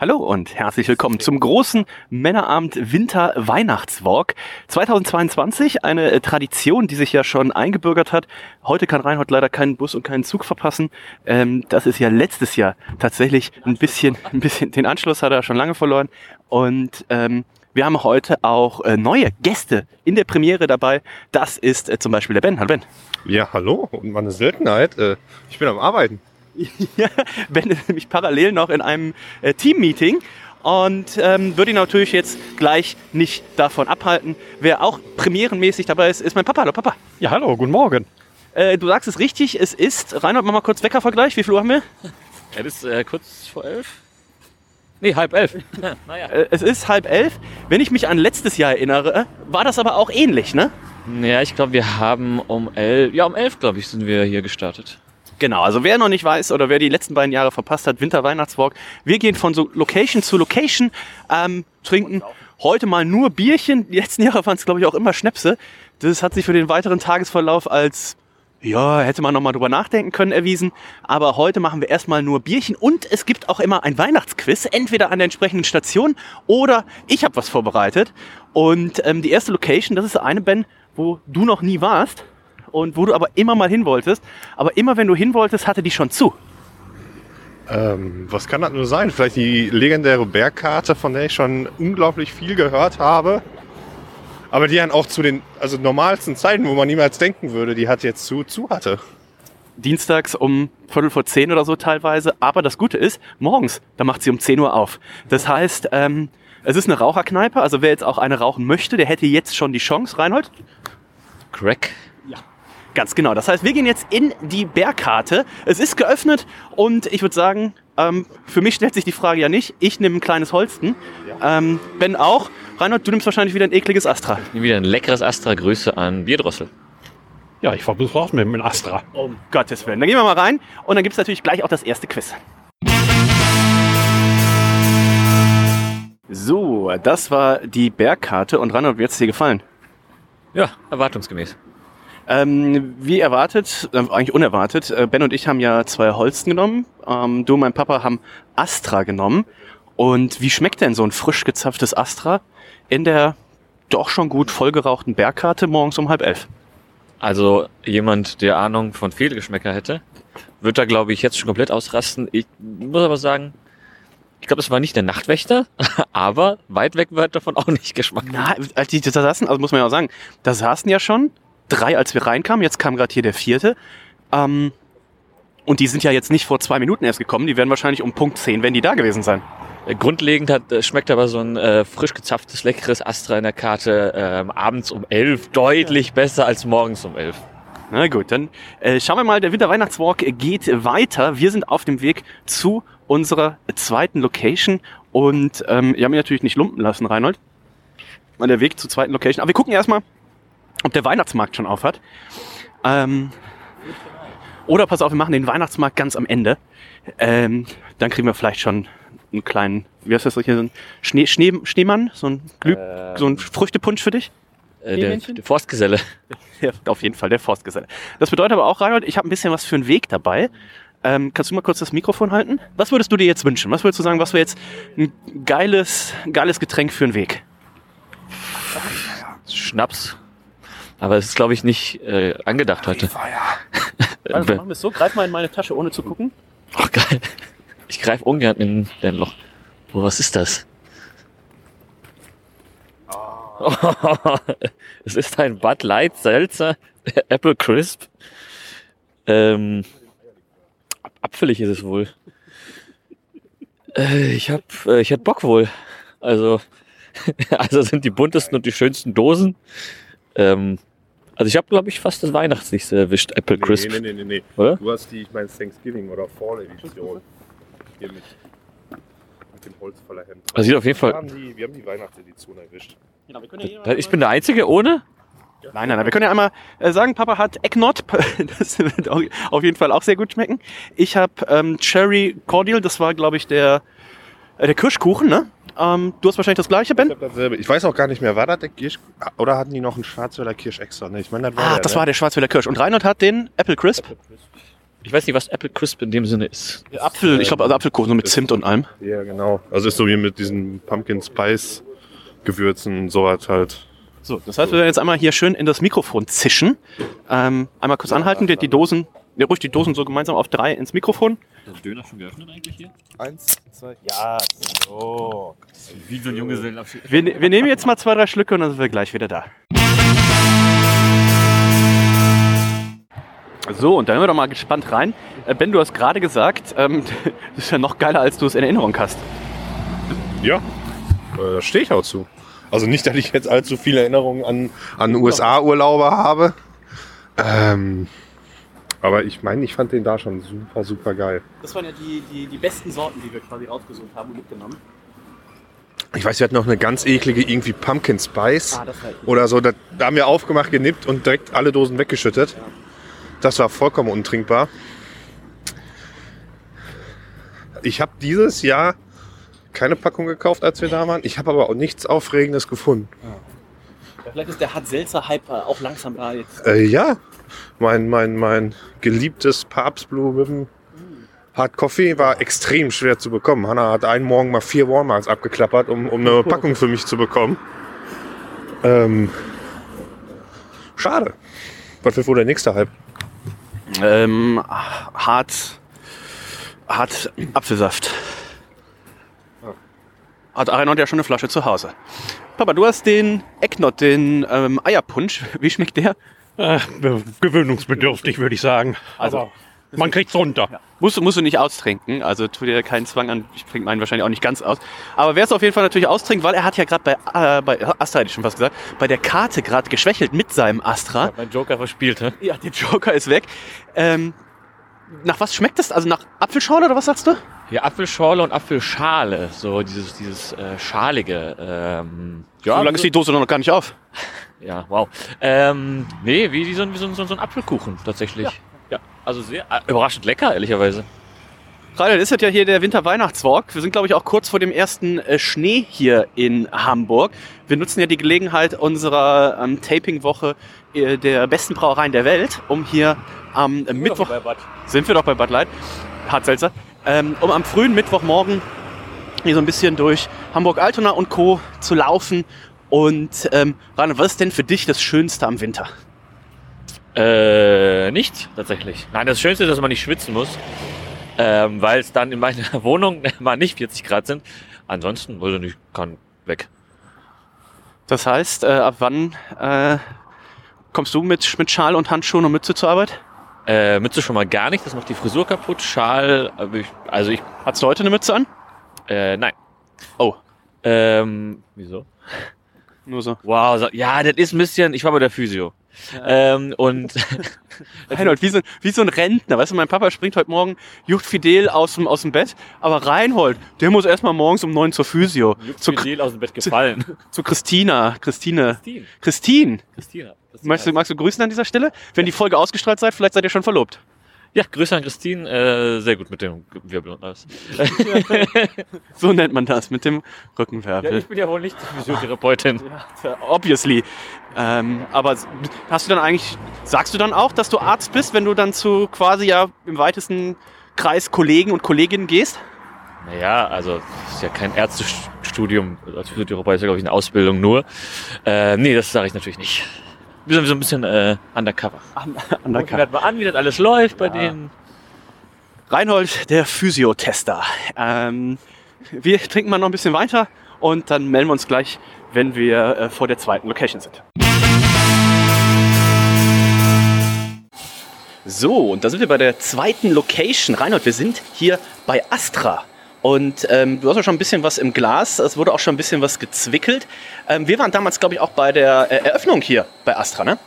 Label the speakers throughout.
Speaker 1: Hallo und herzlich willkommen zum großen Männerabend Winter Weihnachtswalk 2022. Eine äh, Tradition, die sich ja schon eingebürgert hat. Heute kann Reinhold leider keinen Bus und keinen Zug verpassen. Ähm, das ist ja letztes Jahr tatsächlich ein bisschen, ein bisschen, den Anschluss hat er schon lange verloren. Und ähm, wir haben heute auch äh, neue Gäste in der Premiere dabei. Das ist äh, zum Beispiel der Ben. Hallo Ben.
Speaker 2: Ja, hallo. Und meine Seltenheit. Ich bin am Arbeiten.
Speaker 1: Ja, Ben ist nämlich parallel noch in einem äh, Team-Meeting und ähm, würde ihn natürlich jetzt gleich nicht davon abhalten. Wer auch premierenmäßig dabei ist, ist mein Papa. Hallo Papa.
Speaker 2: Ja, hallo, guten Morgen.
Speaker 1: Äh, du sagst es richtig, es ist, Reinhold, mach mal kurz Weckervergleich. Wie viel Uhr haben wir?
Speaker 3: Es ist äh, kurz vor elf. Nee, halb elf. naja.
Speaker 1: Äh, es ist halb elf. Wenn ich mich an letztes Jahr erinnere, war das aber auch ähnlich, ne?
Speaker 3: Ja, ich glaube, wir haben um elf, ja um elf, glaube ich, sind wir hier gestartet.
Speaker 1: Genau, also wer noch nicht weiß oder wer die letzten beiden Jahre verpasst hat, Winter Weihnachtswalk, wir gehen von so Location zu Location, ähm, trinken heute mal nur Bierchen. Die letzten Jahre waren es, glaube ich, auch immer Schnäpse. Das hat sich für den weiteren Tagesverlauf als, ja, hätte man nochmal drüber nachdenken können, erwiesen. Aber heute machen wir erstmal nur Bierchen und es gibt auch immer ein Weihnachtsquiz, entweder an der entsprechenden Station oder ich habe was vorbereitet. Und ähm, die erste Location, das ist eine, Ben, wo du noch nie warst und wo du aber immer mal hin wolltest. Aber immer wenn du hin wolltest, hatte die schon zu.
Speaker 2: Ähm, was kann das nur sein? Vielleicht die legendäre Bergkarte, von der ich schon unglaublich viel gehört habe. Aber die dann auch zu den also normalsten Zeiten, wo man niemals denken würde, die hat jetzt zu, zu hatte.
Speaker 1: Dienstags um Viertel vor zehn oder so teilweise. Aber das Gute ist, morgens, da macht sie um 10 Uhr auf. Das heißt, ähm, es ist eine Raucherkneipe. Also wer jetzt auch eine rauchen möchte, der hätte jetzt schon die Chance, Reinhold.
Speaker 3: Crack.
Speaker 1: Ganz genau. Das heißt, wir gehen jetzt in die Bergkarte. Es ist geöffnet und ich würde sagen, ähm, für mich stellt sich die Frage ja nicht. Ich nehme ein kleines Holsten. Ähm, ben auch. Reinhold, du nimmst wahrscheinlich wieder ein ekliges Astra.
Speaker 3: Ich nehme wieder ein leckeres Astra. Grüße an Bierdrossel.
Speaker 2: Ja, ich versuche auch mit dem Astra.
Speaker 1: Um Gottes Willen. Dann gehen wir mal rein und dann gibt es natürlich gleich auch das erste Quiz. So, das war die Bergkarte und Reinhold, wie hat es dir gefallen?
Speaker 3: Ja, erwartungsgemäß.
Speaker 1: Ähm, wie erwartet, äh, eigentlich unerwartet, äh, Ben und ich haben ja zwei Holsten genommen. Ähm, du und mein Papa haben Astra genommen. Und wie schmeckt denn so ein frisch gezapftes Astra in der doch schon gut vollgerauchten Bergkarte morgens um halb elf?
Speaker 3: Also jemand, der Ahnung von Fehlgeschmäcker hätte, wird da, glaube ich, jetzt schon komplett ausrasten. Ich muss aber sagen, ich glaube, es war nicht der Nachtwächter, aber weit weg wird davon auch nicht Geschmack.
Speaker 1: Na, als die da saßen, also muss man ja auch sagen, da saßen ja schon drei, als wir reinkamen. Jetzt kam gerade hier der vierte. Ähm, und die sind ja jetzt nicht vor zwei Minuten erst gekommen. Die werden wahrscheinlich um Punkt 10, wenn die da gewesen sein.
Speaker 3: Äh, Grundlegend hat, äh, schmeckt aber so ein äh, frisch gezapftes, leckeres Astra in der Karte ähm, abends um elf deutlich besser als morgens um elf.
Speaker 1: Na gut, dann äh, schauen wir mal, der Winter-Weihnachtswalk geht weiter. Wir sind auf dem Weg zu unserer zweiten Location und ähm, wir haben ihn natürlich nicht lumpen lassen, Reinhold. Mal der Weg zur zweiten Location. Aber wir gucken erstmal, ob der Weihnachtsmarkt schon auf hat. Ähm, oder pass auf, wir machen den Weihnachtsmarkt ganz am Ende. Ähm, dann kriegen wir vielleicht schon einen kleinen, wie heißt das hier, so ein Schnee, Schnee, Schneemann, so ein, Glüh,
Speaker 3: Ähm.
Speaker 1: so ein Früchtepunsch für dich.
Speaker 3: Äh, der, der Forstgeselle.
Speaker 1: Ja, auf jeden Fall, der Forstgeselle. Das bedeutet aber auch, Reinhold, ich habe ein bisschen was für einen Weg dabei. Ähm, kannst du mal kurz das Mikrofon halten? Was würdest du dir jetzt wünschen? Was würdest du sagen, was wäre jetzt ein geiles, geiles Getränk für einen Weg?
Speaker 3: Schnaps. Aber es ist, glaube ich, nicht äh, angedacht heute.
Speaker 1: Also machen wir es so, greif mal in meine Tasche, ohne zu gucken.
Speaker 3: Ach geil. Ich greife ungern in dein Loch. Oh, was ist das? es ist ein Bud Light Seltzer Apple Crisp. Ähm, apfelig ist es wohl. Äh, ich hab, äh, ich hätte Bock wohl. Also, also sind die buntesten und die schönsten Dosen. Ähm, also ich habe, glaube ich, fast das Weihnachtslichste erwischt, Apple Crisp.
Speaker 2: Nee, nee, nee, nee.
Speaker 3: Oder?
Speaker 2: Du hast die, ich meine Thanksgiving oder Fall Edition. Hier mit Mit dem Holz voller Hemd.
Speaker 3: Das sieht auf jeden
Speaker 2: Wir
Speaker 3: Fall.
Speaker 2: haben die, wir haben die Weihnachtsedition erwischt.
Speaker 3: Ich bin der Einzige ohne?
Speaker 1: Nein, nein, nein. Wir können ja einmal äh, sagen, Papa hat Ecknot. Das wird au- auf jeden Fall auch sehr gut schmecken. Ich habe ähm, Cherry Cordial. Das war, glaube ich, der, äh, der Kirschkuchen, ne? Ähm, du hast wahrscheinlich das gleiche,
Speaker 2: Ich,
Speaker 1: Ben?
Speaker 2: hab dasselbe. ich weiß auch gar nicht mehr, war das der Kirsch... Oder hatten die noch einen Schwarzwälder Kirsch extra? Ne, ich meine, das war
Speaker 1: Ah,
Speaker 2: der,
Speaker 1: das
Speaker 2: ne?
Speaker 1: war der Schwarzwälder Kirsch. Und Reinhold hat den Apple Crisp.
Speaker 3: Ich weiß nicht, was Apple Crisp in dem Sinne ist.
Speaker 1: Apfel, ich glaube, also Apfelkuchen so mit Zimt und allem.
Speaker 2: Ja, genau. Also ist so wie mit diesen Pumpkin Spice Gewürzen, sowas halt.
Speaker 1: So, das heißt, wir werden jetzt einmal hier schön in das Mikrofon zischen. Ähm, einmal kurz anhalten, die, die Dosen, ja, ruhig die Dosen so gemeinsam auf drei ins Mikrofon.
Speaker 3: Der Döner schon geöffnet eigentlich hier?
Speaker 2: Eins, zwei, ja, so.
Speaker 3: Wie so ein Junggesellenabschied.
Speaker 1: Wir, ne- wir nehmen jetzt mal zwei, drei Schlücke und dann sind wir gleich wieder da. So, und dann hören wir doch mal gespannt rein. Äh, Ben, du hast gerade gesagt, ähm, das ist ja noch geiler, als du es in Erinnerung hast.
Speaker 2: Ja, äh, da stehe ich auch zu. Also nicht, dass ich jetzt allzu viele Erinnerungen an, an USA-Urlaube habe. Ähm, aber ich meine, ich fand den da schon super, super geil.
Speaker 1: Das waren ja die, die, die besten Sorten, die wir quasi rausgesucht haben und mitgenommen.
Speaker 2: Ich weiß, wir hatten noch eine ganz eklige, irgendwie Pumpkin Spice
Speaker 1: Ah, das halt.
Speaker 2: oder so. Da, da haben wir aufgemacht, genippt und direkt alle Dosen weggeschüttet. Das war vollkommen untrinkbar. Ich habe dieses Jahr keine Packung gekauft, als wir da waren. Ich habe aber auch nichts Aufregendes gefunden.
Speaker 1: Vielleicht ist der Hart-Selzer-Hype auch langsam da jetzt.
Speaker 2: Äh, ja, mein, mein, mein geliebtes Papstblue mit dem Hard Coffee war extrem schwer zu bekommen. Hanna hat einen Morgen mal vier Walmarts abgeklappert, um, um eine Packung für mich zu bekommen. Ähm, schade. Was wird wohl der nächste Hype?
Speaker 1: Ähm, hart, hart Apfelsaft. Hat Arnold ja schon eine Flasche zu Hause. Papa, du hast den Ecknot, den ähm, Eierpunsch. Wie schmeckt der?
Speaker 4: Äh, gewöhnungsbedürftig, würde ich sagen.
Speaker 1: Also-
Speaker 4: Also, man kriegt's runter.
Speaker 1: Musst, du- musst du nicht austrinken, also tu dir keinen Zwang an. Ich trinke meinen wahrscheinlich auch nicht ganz aus. Aber wer es auf jeden Fall natürlich austrinkt, weil er hat ja gerade bei, äh, bei Astra, hätte ich schon fast gesagt, bei der Karte gerade geschwächelt mit seinem Astra.
Speaker 3: Mein Joker verspielt, hä?
Speaker 1: Ja, der Joker ist weg. Ähm, nach was schmeckt das? Also nach Apfelschorle oder was sagst du?
Speaker 3: Ja, Apfelschorle und Apfelschale. So dieses, dieses äh, schalige. Ähm, ja,
Speaker 1: so lange ist die Dose noch gar nicht auf.
Speaker 3: Ja, wow. Ähm, nee, wie, wie, so, ein- wie so, so, so ein Apfelkuchen tatsächlich. Ja, also sehr äh, überraschend lecker, ehrlicherweise.
Speaker 1: Reinhard, ist das ja hier der Winter-Weihnachtswalk. Wir sind, glaube ich, auch kurz vor dem ersten äh, Schnee hier in Hamburg. Wir nutzen ja die Gelegenheit unserer ähm, Taping-Woche äh, der besten Brauereien der Welt, um hier am äh, Mittwoch... Sind wir doch bei Bud Light. Hartselzer. Ähm, um am frühen Mittwochmorgen hier so ein bisschen durch Hamburg-Altona und Co. zu laufen. Und ähm, Reinhard, was ist denn für dich das Schönste am Winter?
Speaker 3: Äh, nicht tatsächlich. Nein, das Schönste ist, dass man nicht schwitzen muss. Ähm, weil es dann in meiner Wohnung mal nicht 40 Grad sind. Ansonsten, weiß ich nicht, kann weg.
Speaker 1: Das heißt, äh, ab wann äh, kommst du mit, mit Schal und Handschuhen und Mütze zur Arbeit?
Speaker 3: Äh, Mütze schon mal gar nicht, das macht die Frisur kaputt. Schal, also ich,
Speaker 1: Hast du heute eine Mütze an?
Speaker 3: äh, nein.
Speaker 1: Oh.
Speaker 3: Ähm, wieso?
Speaker 1: Nur so.
Speaker 3: Wow, so, ja, das ist ein bisschen, ich war bei der Physio. Ähm, und
Speaker 1: Reinhold, wie so, wie so ein Rentner. Weißt du, mein Papa springt heute Morgen jucht fidel aus dem, aus dem Bett, aber Reinhold, der muss erstmal morgens um neun zur Physio. Zu,
Speaker 3: Fidel aus dem Bett gefallen.
Speaker 1: zu Christina. Christine.
Speaker 3: Christine.
Speaker 1: Christine.
Speaker 3: Christina.
Speaker 1: Magst du, magst du grüßen an dieser Stelle? Wenn die Folge ausgestrahlt seid, vielleicht seid ihr schon verlobt.
Speaker 3: Ja, Grüße an Christine, äh, sehr gut mit dem Wirbel und alles.
Speaker 1: So nennt man das, mit dem
Speaker 3: Ja,
Speaker 1: Rückenwirbel.
Speaker 3: ich bin ja wohl nicht die Physiotherapeutin.
Speaker 1: Obviously. Ähm, aber hast du dann eigentlich, sagst du dann auch, dass du Arzt bist, wenn du dann zu quasi ja im weitesten Kreis Kollegen und Kolleginnen gehst?
Speaker 3: Naja, also ist ja kein Ärztestudium, als Physiotherapeut ist ja, glaube ich, eine Ausbildung nur. Äh, nee, das sage ich natürlich nicht. Wir sind so ein bisschen äh, undercover. Gucken wir mal an, wie das alles läuft bei denen.
Speaker 1: Reinhold, der Physiotester. Ähm, wir trinken mal noch ein bisschen weiter und dann melden wir uns gleich, wenn wir äh, vor der zweiten Location sind. So, und da sind wir bei der zweiten Location. Reinhold, wir sind hier bei Astra. Und ähm, du hast ja schon ein bisschen was im Glas, es wurde auch schon ein bisschen was gezwickelt. Ähm, wir waren damals, glaube ich, auch bei der äh, Eröffnung hier bei Astra, ne?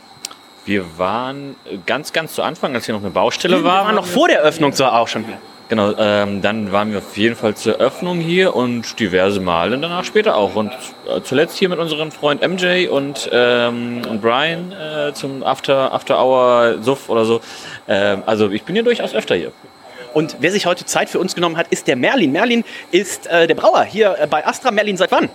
Speaker 3: Wir waren äh, ganz, ganz zu Anfang, als hier noch eine Baustelle
Speaker 1: Wir
Speaker 3: war.
Speaker 1: waren noch vor der Eröffnung so auch schon hier.
Speaker 3: Genau, ähm, dann waren wir auf jeden Fall zur Öffnung hier und diverse Male danach später auch. Und äh, zuletzt hier mit unserem Freund MJ und, ähm, und Brian äh, zum After, After Hour Suff oder so. Ähm, also ich bin hier durchaus öfter hier.
Speaker 1: Und wer sich heute Zeit für uns genommen hat, ist der Merlin. Merlin ist äh, der Brauer hier äh, bei Astra. Merlin, seit wann?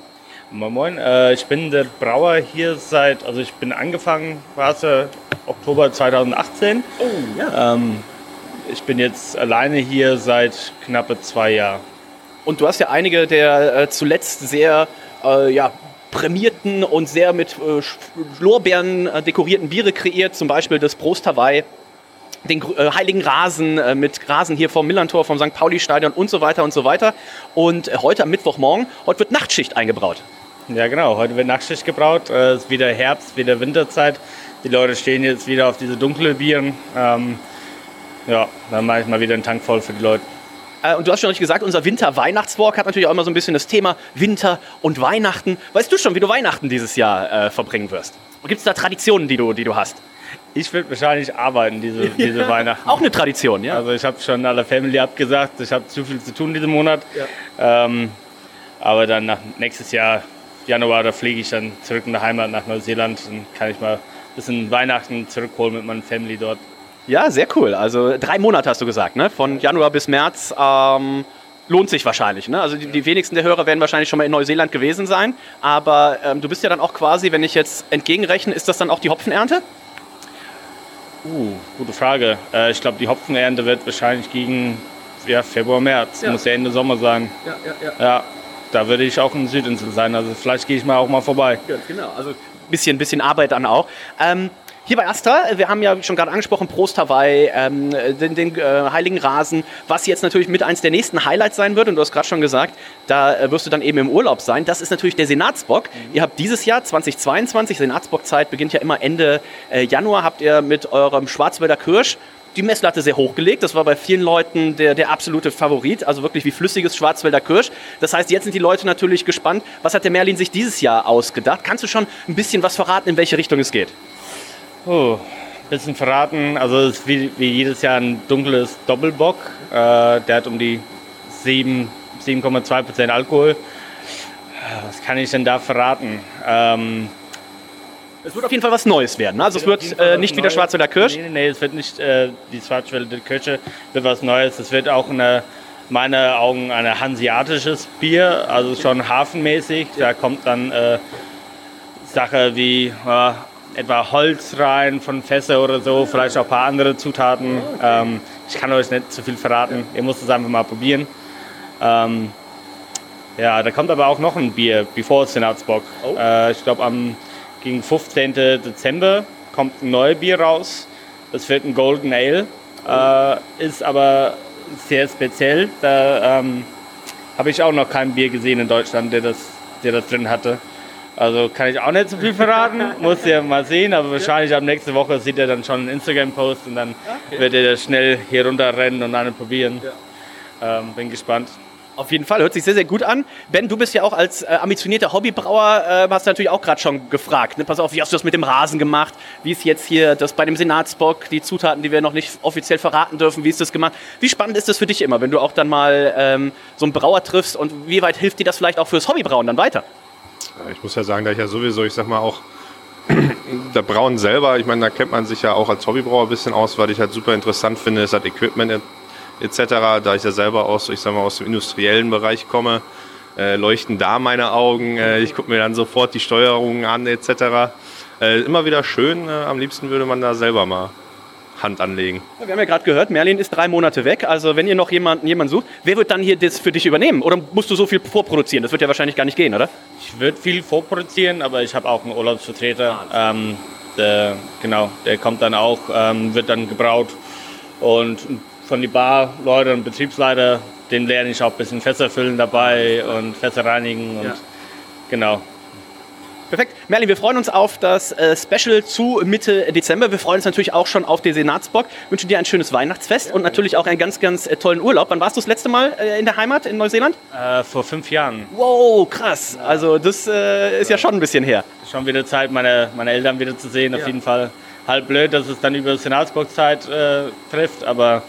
Speaker 5: Moin Moin, äh, ich bin der Brauer hier seit, also ich bin angefangen, war es äh, Oktober 2018.
Speaker 1: Oh, ja.
Speaker 5: Ähm, ich bin jetzt alleine hier seit knappe zwei Jahren.
Speaker 1: Und du hast ja einige der äh, zuletzt sehr ja, prämierten und sehr mit Lorbeeren dekorierten Biere kreiert, zum Beispiel das Prost Hawaii, den äh, Heiligen Rasen äh, mit Rasen hier vom Millantor, vom St. Pauli-Stadion und so weiter und so weiter. Und äh, heute am Mittwochmorgen, heute wird Nachtschicht eingebraut.
Speaker 5: Ja genau, heute wird Nachtschicht gebraut, äh, es ist wieder Herbst, wieder Winterzeit. Die Leute stehen jetzt wieder auf diese dunklen Bieren. Ähm, ja, dann mache ich mal wieder einen Tank voll für die Leute.
Speaker 1: Äh, Und du hast schon richtig gesagt, unser Winter-Weihnachtswalk hat natürlich auch immer so ein bisschen das Thema Winter und Weihnachten. Weißt du schon, wie du Weihnachten dieses Jahr äh, verbringen wirst? Gibt es da Traditionen, die du, die du hast?
Speaker 5: Ich würde wahrscheinlich arbeiten diese, diese Weihnachten.
Speaker 1: Auch eine Tradition, ja?
Speaker 5: Also ich habe schon aller Family abgesagt, ich habe zu viel zu tun diesen Monat. Ähm, aber dann nach nächstes Jahr, Januar, da fliege ich dann zurück in die Heimat nach Neuseeland. Dann kann ich mal ein bisschen Weihnachten zurückholen mit meiner Family dort.
Speaker 1: Ja, sehr cool. Also drei Monate hast du gesagt, ne? Von Januar bis März. Ähm, lohnt sich wahrscheinlich. Ne? Also die, die wenigsten der Hörer werden wahrscheinlich schon mal in Neuseeland gewesen sein. Aber ähm, du bist ja dann auch quasi, wenn ich jetzt entgegenrechne, ist das dann auch die Hopfenernte?
Speaker 5: Uh, gute Frage. Äh, ich glaube, die Hopfenernte wird wahrscheinlich gegen ja, Februar, März.
Speaker 1: Ja.
Speaker 5: Muss ja Ende Sommer sein.
Speaker 1: Ja, ja, ja.
Speaker 5: Ja, da würde ich auch in Südinsel sein. Also vielleicht gehe ich mal auch mal vorbei.
Speaker 1: Ja, genau. Also bisschen, bisschen Arbeit dann auch. Ähm, hier bei Asta, wir haben ja schon gerade angesprochen, Prost Hawaii, ähm, den, den äh, Heiligen Rasen, was jetzt natürlich mit eins der nächsten Highlights sein wird. Und du hast gerade schon gesagt, da äh, wirst du dann eben im Urlaub sein. Das ist natürlich der Senatsbock. Ihr habt dieses Jahr 2022, Senatsbockzeit beginnt ja immer Ende äh, Januar, habt ihr mit eurem Schwarzwälder Kirsch die Messlatte sehr hochgelegt. Das war bei vielen Leuten der, der absolute Favorit, also wirklich wie flüssiges Schwarzwälder Kirsch. Das heißt, jetzt sind die Leute natürlich gespannt, was hat der Merlin sich dieses Jahr ausgedacht? Kannst du schon ein bisschen was verraten, in welche Richtung es geht?
Speaker 5: Oh, bisschen verraten. Also es ist wie, wie jedes Jahr ein dunkles Doppelbock. Äh, der hat um die 7 7,2 Prozent Alkohol. Äh, Was kann ich denn da verraten? Ähm,
Speaker 1: Es wird auf jeden Fall was Neues werden. Also es wird äh, nicht wieder Schwarzwälder Kirsch.
Speaker 5: Nee, nee, es wird nicht äh, die Schwarzwälder Kirsche, wird was Neues. Es wird auch eine, meine Augen ein hanseatisches Bier, also schon hafenmäßig. Da kommt dann äh, Sache wie äh, etwa Holz rein von Fässer oder so, vielleicht auch ein paar andere Zutaten. Ähm, ich kann euch nicht zu viel verraten, ihr müsst es einfach mal probieren. Ähm, ja, da kommt aber auch noch ein Bier, Before Senatsbock. Äh, ich glaube, am gegen 15. Dezember kommt ein neues Bier raus. Das wird ein Golden Ale. Äh, ist aber sehr speziell. Da ähm, habe ich auch noch kein Bier gesehen in Deutschland, der das, der das drin hatte. Also kann ich auch nicht so viel verraten. Muss ihr mal sehen, aber wahrscheinlich ab nächste Woche sieht er dann schon einen Instagram-Post und dann wird er schnell hier runterrennen und einen probieren. Ähm, bin gespannt.
Speaker 1: Auf jeden Fall, hört sich sehr, sehr gut an. Ben, du bist ja auch als äh, ambitionierter Hobbybrauer, äh, hast du natürlich auch gerade schon gefragt. Ne? Pass auf, wie hast du das mit dem Rasen gemacht? Wie ist jetzt hier das bei dem Senatsbock, die Zutaten, die wir noch nicht offiziell verraten dürfen, wie ist das gemacht? Wie spannend ist das für dich immer, wenn du auch dann mal ähm, so einen Brauer triffst und wie weit hilft dir das vielleicht auch fürs Hobbybrauen dann weiter?
Speaker 2: Ja, Ich muss ja sagen, da ich ja sowieso, ich sag mal auch, der Brauen selber, ich meine, da kennt man sich ja auch als Hobbybrauer ein bisschen aus, weil ich halt super interessant finde, ist das Equipment et- etc., da ich ja selber aus, ich sag mal, aus dem industriellen Bereich komme, äh, leuchten da meine Augen, äh, ich gucke mir dann sofort die Steuerungen an etc. Äh, immer wieder schön, äh, am liebsten würde man da selber mal Hand anlegen.
Speaker 1: Ja, Wir haben ja gerade gehört, Merlin ist drei Monate weg. Also wenn ihr noch jemanden, jemanden sucht, wer wird dann hier das für dich übernehmen? Oder musst du so viel vorproduzieren? Das wird ja wahrscheinlich gar nicht gehen, oder?
Speaker 5: Ich würde viel vorproduzieren, aber ich habe auch einen Urlaubsvertreter. Ähm, der, genau, der kommt dann auch, ähm, wird dann gebraut. Und von die Barleute und Betriebsleiter, den lerne ich auch ein bisschen Fässer füllen dabei und Fässer reinigen. Und
Speaker 1: Ja.
Speaker 5: Genau.
Speaker 1: Perfekt. Merlin, wir freuen uns auf das äh, Special zu Mitte Dezember. Wir freuen uns natürlich auch schon auf den Senatsbock. Wünschen dir ein schönes Weihnachtsfest und natürlich auch einen ganz, ganz äh, tollen Urlaub. Wann warst du das letzte Mal äh, in der Heimat in Neuseeland?
Speaker 5: Äh, vor fünf Jahren.
Speaker 1: Wow, krass. Also das äh, ist ja schon ein bisschen her.
Speaker 5: Schon wieder Zeit, meine, meine Eltern wieder zu sehen. Auf jeden Fall halb blöd, dass es dann über Senatsbockzeit äh, trifft, aber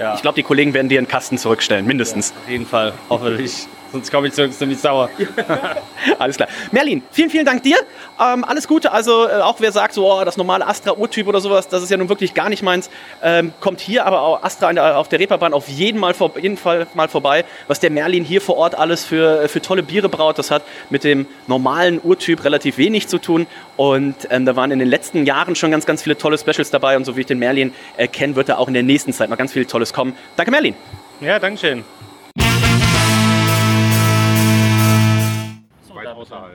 Speaker 5: Ja.
Speaker 1: Ich glaube, die Kollegen werden dir einen Kasten zurückstellen, mindestens.
Speaker 5: Auf jeden Fall, hoffentlich. Sonst komme ich zurück, ziemlich sauer.
Speaker 1: Alles klar. Merlin, vielen, vielen Dank dir. Ähm, alles Gute. Also äh, auch wer sagt, so oh, das normale Astra-Urtyp oder sowas, das ist ja nun wirklich gar nicht meins, ähm, kommt hier aber auch Astra der, auf der Reeperbahn auf jeden, mal vor, jeden Fall mal vorbei. Was der Merlin hier vor Ort alles für, für tolle Biere braut, das hat mit dem normalen Urtyp relativ wenig zu tun. Und ähm, da waren in den letzten Jahren schon ganz, ganz viele tolle Specials dabei. Und so wie ich den Merlin äh, kenne, wird da auch in der nächsten Zeit noch ganz viel Tolles kommen. Danke, Merlin.
Speaker 5: Ja, Dankeschön.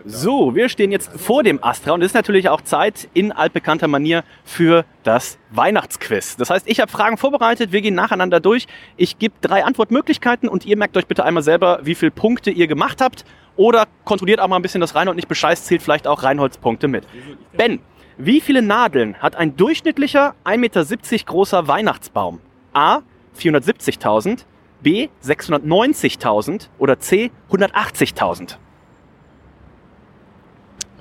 Speaker 1: So, wir stehen jetzt vor dem Astra und es ist natürlich auch Zeit in altbekannter Manier für das Weihnachtsquiz. Das heißt, ich habe Fragen vorbereitet, wir gehen nacheinander durch. Ich gebe drei Antwortmöglichkeiten und ihr merkt euch bitte einmal selber, wie viele Punkte ihr gemacht habt. Oder kontrolliert auch mal ein bisschen, dass Reinhold nicht bescheißt, zählt vielleicht auch Reinholds Punkte mit. Ben, wie viele Nadeln hat ein durchschnittlicher 1,70 Meter großer Weihnachtsbaum? A. 470.000, B. 690.000 oder C. 180.000?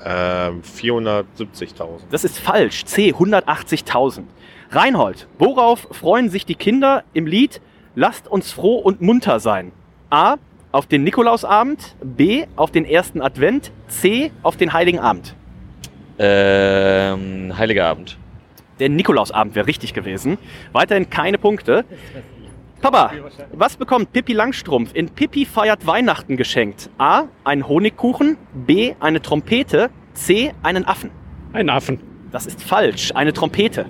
Speaker 2: Ähm, 470.000.
Speaker 1: Das ist falsch. C. 180.000. Reinhold, worauf freuen sich die Kinder im Lied Lasst uns froh und munter sein? A. Auf den Nikolausabend. B. Auf den ersten Advent. C. Auf den Heiligen Abend.
Speaker 3: Ähm, Heiliger Abend.
Speaker 1: Der Nikolausabend wäre richtig gewesen. Weiterhin keine Punkte. Papa, was bekommt Pippi Langstrumpf in Pippi feiert Weihnachten geschenkt? A. Einen Honigkuchen. B. Eine Trompete. C. Einen Affen.
Speaker 4: Ein Affen.
Speaker 1: Das ist falsch. Eine Trompete.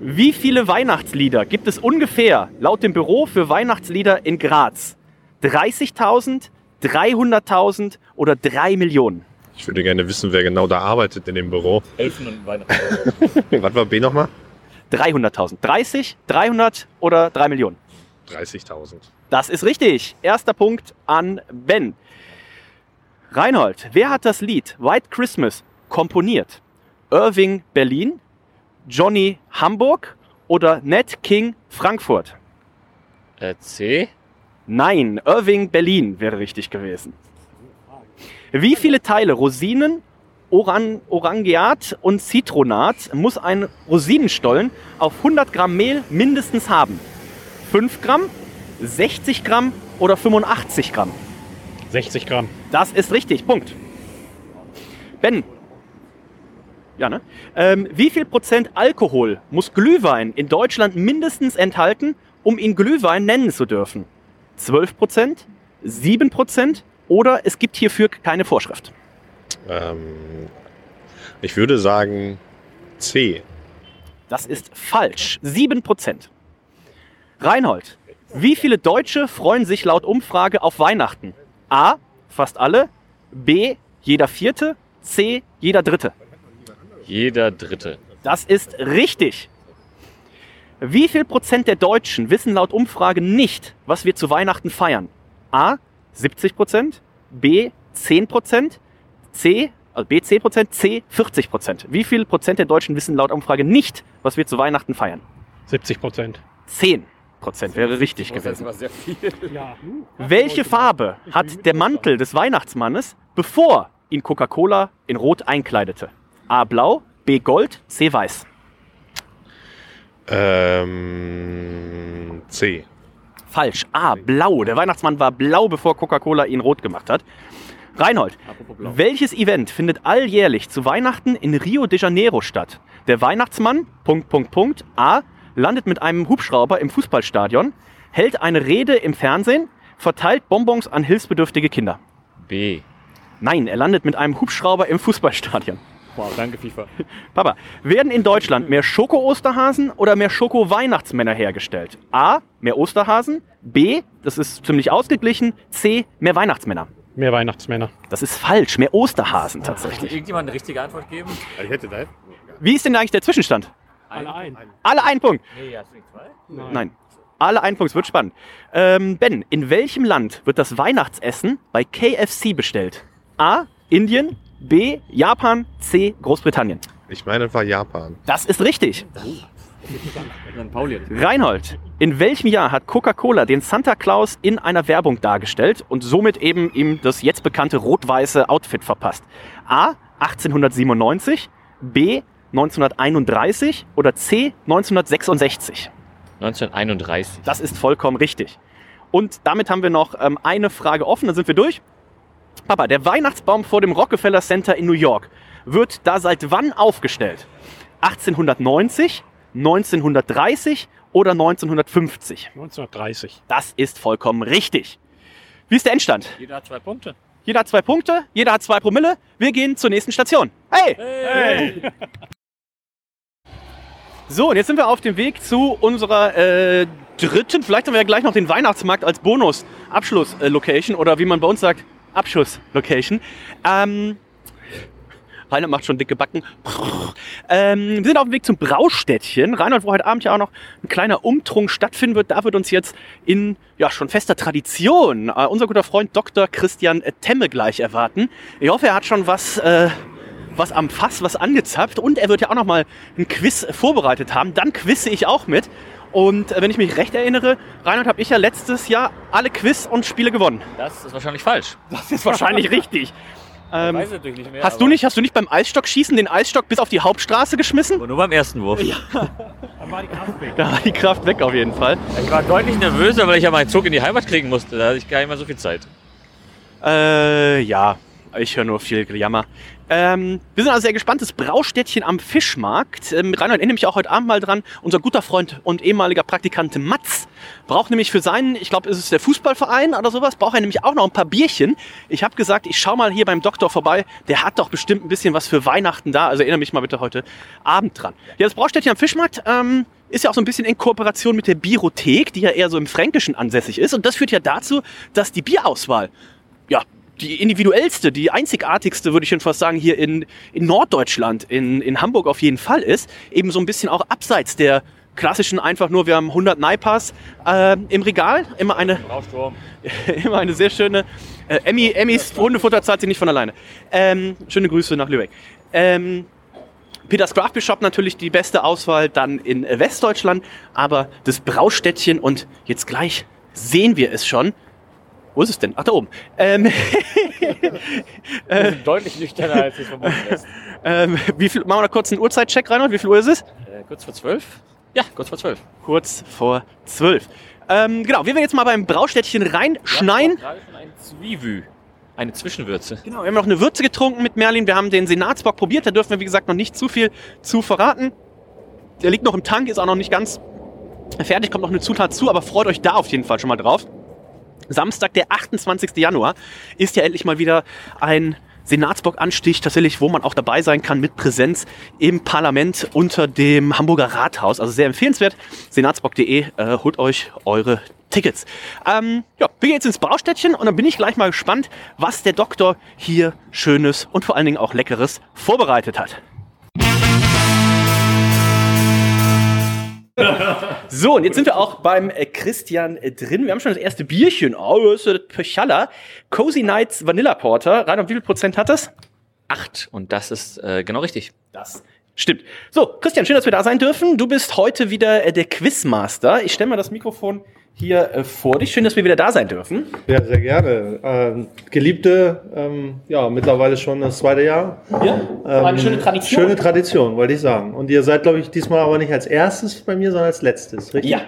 Speaker 1: Wie viele Weihnachtslieder gibt es ungefähr laut dem Büro für Weihnachtslieder in Graz? 30.000, 300.000 oder 3 Millionen?
Speaker 2: Ich würde gerne wissen, wer genau da arbeitet in dem Büro.
Speaker 3: Elfen und Weihnachten.
Speaker 2: Was war B nochmal?
Speaker 1: 300.000. 30, 300 oder 3 Millionen?
Speaker 2: 30.000.
Speaker 1: Das ist richtig. Erster Punkt an Ben. Reinhold, wer hat das Lied White Christmas komponiert? Irving Berlin, Johnny Hamburg oder Nat King Frankfurt?
Speaker 3: Äh, C.
Speaker 1: Nein, Irving Berlin wäre richtig gewesen. Wie viele Teile Rosinen, Oran Orangeat und Zitronat muss ein Rosinenstollen auf 100 Gramm Mehl mindestens haben? 5 Gramm, 60 Gramm oder 85 Gramm?
Speaker 4: 60 Gramm.
Speaker 1: Das ist richtig, Punkt. Ben. Ja, ne? Ähm, wie viel Prozent Alkohol muss Glühwein in Deutschland mindestens enthalten, um ihn Glühwein nennen zu dürfen? 12 Prozent, 7 Prozent oder es gibt hierfür keine Vorschrift?
Speaker 2: Ähm, ich würde sagen C.
Speaker 1: Das ist falsch. 7 Prozent. Reinhold, wie viele Deutsche freuen sich laut Umfrage auf Weihnachten? A. Fast alle. B. Jeder Vierte. C. Jeder Dritte.
Speaker 3: Jeder Dritte.
Speaker 1: Das ist richtig. Wie viel Prozent der Deutschen wissen laut Umfrage nicht, was wir zu Weihnachten feiern? A. 70 Prozent. B. 10 Prozent. C. Also B 10 Prozent. C. 40 Prozent. Wie viel Prozent der Deutschen wissen laut Umfrage nicht, was wir zu Weihnachten feiern?
Speaker 4: 70 Prozent.
Speaker 1: 10 Prozent wäre richtig gewesen.
Speaker 3: war sehr viel.
Speaker 4: Ja.
Speaker 1: Welche Farbe hat der Mantel des Weihnachtsmannes, bevor ihn Coca-Cola in Rot einkleidete? A. Blau. B. Gold. C. Weiß.
Speaker 2: Ähm, C.
Speaker 1: Falsch. A. Blau. Der Weihnachtsmann war blau, bevor Coca-Cola ihn rot gemacht hat. Reinhold, welches Event findet alljährlich zu Weihnachten in Rio de Janeiro statt? Der Weihnachtsmann, Punkt, Punkt, Punkt, A, landet mit einem Hubschrauber im Fußballstadion, hält eine Rede im Fernsehen, verteilt Bonbons an hilfsbedürftige Kinder.
Speaker 3: B.
Speaker 1: Nein, er landet mit einem Hubschrauber im Fußballstadion.
Speaker 3: Wow, danke FIFA.
Speaker 1: Papa, werden in Deutschland mehr Schoko-Osterhasen oder mehr Schoko-Weihnachtsmänner hergestellt? A, mehr Osterhasen, B, das ist ziemlich ausgeglichen, C, mehr Weihnachtsmänner.
Speaker 4: Mehr Weihnachtsmänner.
Speaker 1: Das ist falsch, mehr Osterhasen tatsächlich.
Speaker 3: Irgendjemand eine richtige Antwort geben?
Speaker 2: Ich hätte da.
Speaker 1: Wie ist denn eigentlich der Zwischenstand?
Speaker 4: Alle ein.
Speaker 1: Alle ein Punkt.
Speaker 3: Nee, hast du nicht zwei?
Speaker 1: Nein. Alle ein Punkt, es wird spannend. Ähm, ben, in welchem Land wird das Weihnachtsessen bei KFC bestellt? A. Indien, B. Japan, C. Großbritannien.
Speaker 2: Ich meine, das war Japan.
Speaker 1: Das ist richtig.
Speaker 3: Pauli.
Speaker 1: Reinhold, in welchem Jahr hat Coca-Cola den Santa Claus in einer Werbung dargestellt und somit eben ihm das jetzt bekannte rot-weiße Outfit verpasst? A. 1897, B. 1931 oder C. 1966?
Speaker 3: 1931.
Speaker 1: Das ist vollkommen richtig. Und damit haben wir noch ähm, eine Frage offen, dann sind wir durch. Papa, der Weihnachtsbaum vor dem Rockefeller Center in New York wird da seit wann aufgestellt? 1890, 1930 oder 1950?
Speaker 4: 1930.
Speaker 1: Das ist vollkommen richtig. Wie ist der Endstand?
Speaker 3: Jeder hat zwei Punkte.
Speaker 1: Jeder hat zwei Punkte, jeder hat zwei Promille. Wir gehen zur nächsten Station. Hey!
Speaker 4: Hey!
Speaker 1: So, und jetzt sind wir auf dem Weg zu unserer äh, dritten, vielleicht haben wir ja gleich noch den Weihnachtsmarkt als Bonus-Abschluss-Location oder wie man bei uns sagt, Abschuss-Location. Ähm, Reinhard macht schon dicke Backen. Ähm, wir sind auf dem Weg zum Braustädtchen. Reinhard, wo heute Abend ja auch noch ein kleiner Umtrunk stattfinden wird, da wird uns jetzt in ja, schon fester Tradition äh, unser guter Freund Dr. Christian Temme gleich erwarten. Ich hoffe, er hat schon was, äh, was am Fass, was angezapft und er wird ja auch noch mal ein Quiz vorbereitet haben. Dann quizze ich auch mit. Und äh, wenn ich mich recht erinnere, Reinhard, habe ich ja letztes Jahr alle Quiz und Spiele gewonnen.
Speaker 3: Das ist wahrscheinlich falsch.
Speaker 1: Das ist wahrscheinlich richtig. Ähm,
Speaker 3: Weiß natürlich nicht mehr,
Speaker 1: hast du nicht, hast du nicht beim Eisstockschießen den Eisstock bis auf die Hauptstraße geschmissen?
Speaker 3: Aber nur beim ersten Wurf.
Speaker 4: Dann war die Kraft weg.
Speaker 1: Da war die Kraft weg auf jeden Fall.
Speaker 3: Ich war deutlich nervöser, weil ich ja meinen Zug in die Heimat kriegen musste. Da hatte ich gar nicht mehr so viel Zeit.
Speaker 1: Äh, ja, ich höre nur viel Gejammer. Ähm, wir sind also sehr gespannt. Das Braustädtchen am Fischmarkt. Ähm, Reinhard erinnere mich auch heute Abend mal dran. Unser guter Freund und ehemaliger Praktikant Mats braucht nämlich für seinen, ich glaube, ist es der Fußballverein oder sowas, braucht er nämlich auch noch ein paar Bierchen. Ich habe gesagt, ich schau mal hier beim Doktor vorbei. Der hat doch bestimmt ein bisschen was für Weihnachten da. Also erinnere mich mal bitte heute Abend dran. Ja, das Braustädtchen am Fischmarkt ähm, ist ja auch so ein bisschen in Kooperation mit der Biothek, die ja eher so im Fränkischen ansässig ist. Und das führt ja dazu, dass die Bierauswahl ja, die individuellste, die einzigartigste, würde ich schon fast sagen, hier in, in Norddeutschland, in, in Hamburg auf jeden Fall ist. Eben so ein bisschen auch abseits der klassischen einfach nur, wir haben 100 Naipas äh, im Regal. Immer eine, immer eine sehr schöne, äh, Emmy, Emmys Hundefutter zahlt sich nicht von alleine. Ähm, schöne Grüße nach Lübeck. Ähm, Peters Craft Shop natürlich die beste Auswahl dann in Westdeutschland, aber das Braustädtchen und jetzt gleich sehen wir es schon. Wo ist es denn? Ach, da oben. Ähm,
Speaker 3: Äh, deutlich nüchterner, als ich vermutet hätte.
Speaker 1: ähm, wie viel, machen wir noch kurz einen Uhrzeitcheck, Reinhard? Wie viel Uhr ist es?
Speaker 3: Äh, kurz vor zwölf? Ja, kurz vor zwölf.
Speaker 1: Kurz vor zwölf. Ähm, genau, wir werden jetzt mal beim Braustädtchen reinschneien.
Speaker 3: Gerade schon ein Zwiebü. Eine Zwischenwürze.
Speaker 1: Genau, wir haben noch eine Würze getrunken mit Merlin. Wir haben den Senatsbock probiert. Da dürfen wir, wie gesagt, noch nicht zu viel zu verraten. Der liegt noch im Tank, ist auch noch nicht ganz fertig, kommt noch eine Zutat zu, aber freut euch da auf jeden Fall schon mal drauf. Samstag, der 28. Januar, ist ja endlich mal wieder ein Senatsbock-Anstich, tatsächlich, wo man auch dabei sein kann mit Präsenz im Parlament unter dem Hamburger Rathaus. Also sehr empfehlenswert. Senatsbock.de, äh, holt euch eure Tickets. Ähm, ja, wir gehen jetzt ins Braustädtchen und dann bin ich gleich mal gespannt, was der Doktor hier Schönes und vor allen Dingen auch Leckeres vorbereitet hat. So, und jetzt sind wir auch beim äh, Christian äh, drin. Wir haben schon das erste Bierchen. Oh, das ist äh, Pöchalla. Cozy Nights Vanilla Porter. Reinhard, wie viel Prozent hat das?
Speaker 3: Acht. Und das ist äh, genau richtig.
Speaker 1: Das stimmt. So, Christian, schön, dass wir da sein dürfen. Du bist heute wieder äh, der Quizmaster. Ich stelle mal das Mikrofon hier äh, vor dich. Schön, dass wir wieder da sein dürfen.
Speaker 6: Ja, sehr gerne. Ähm, Geliebte, ähm, ja, mittlerweile schon das zweite Jahr.
Speaker 1: Ja,
Speaker 6: Ähm,
Speaker 1: eine schöne Tradition.
Speaker 6: Schöne Tradition, wollte ich sagen. Und ihr seid, glaube ich, diesmal aber nicht als erstes bei mir, sondern als letztes, richtig?
Speaker 1: Ja.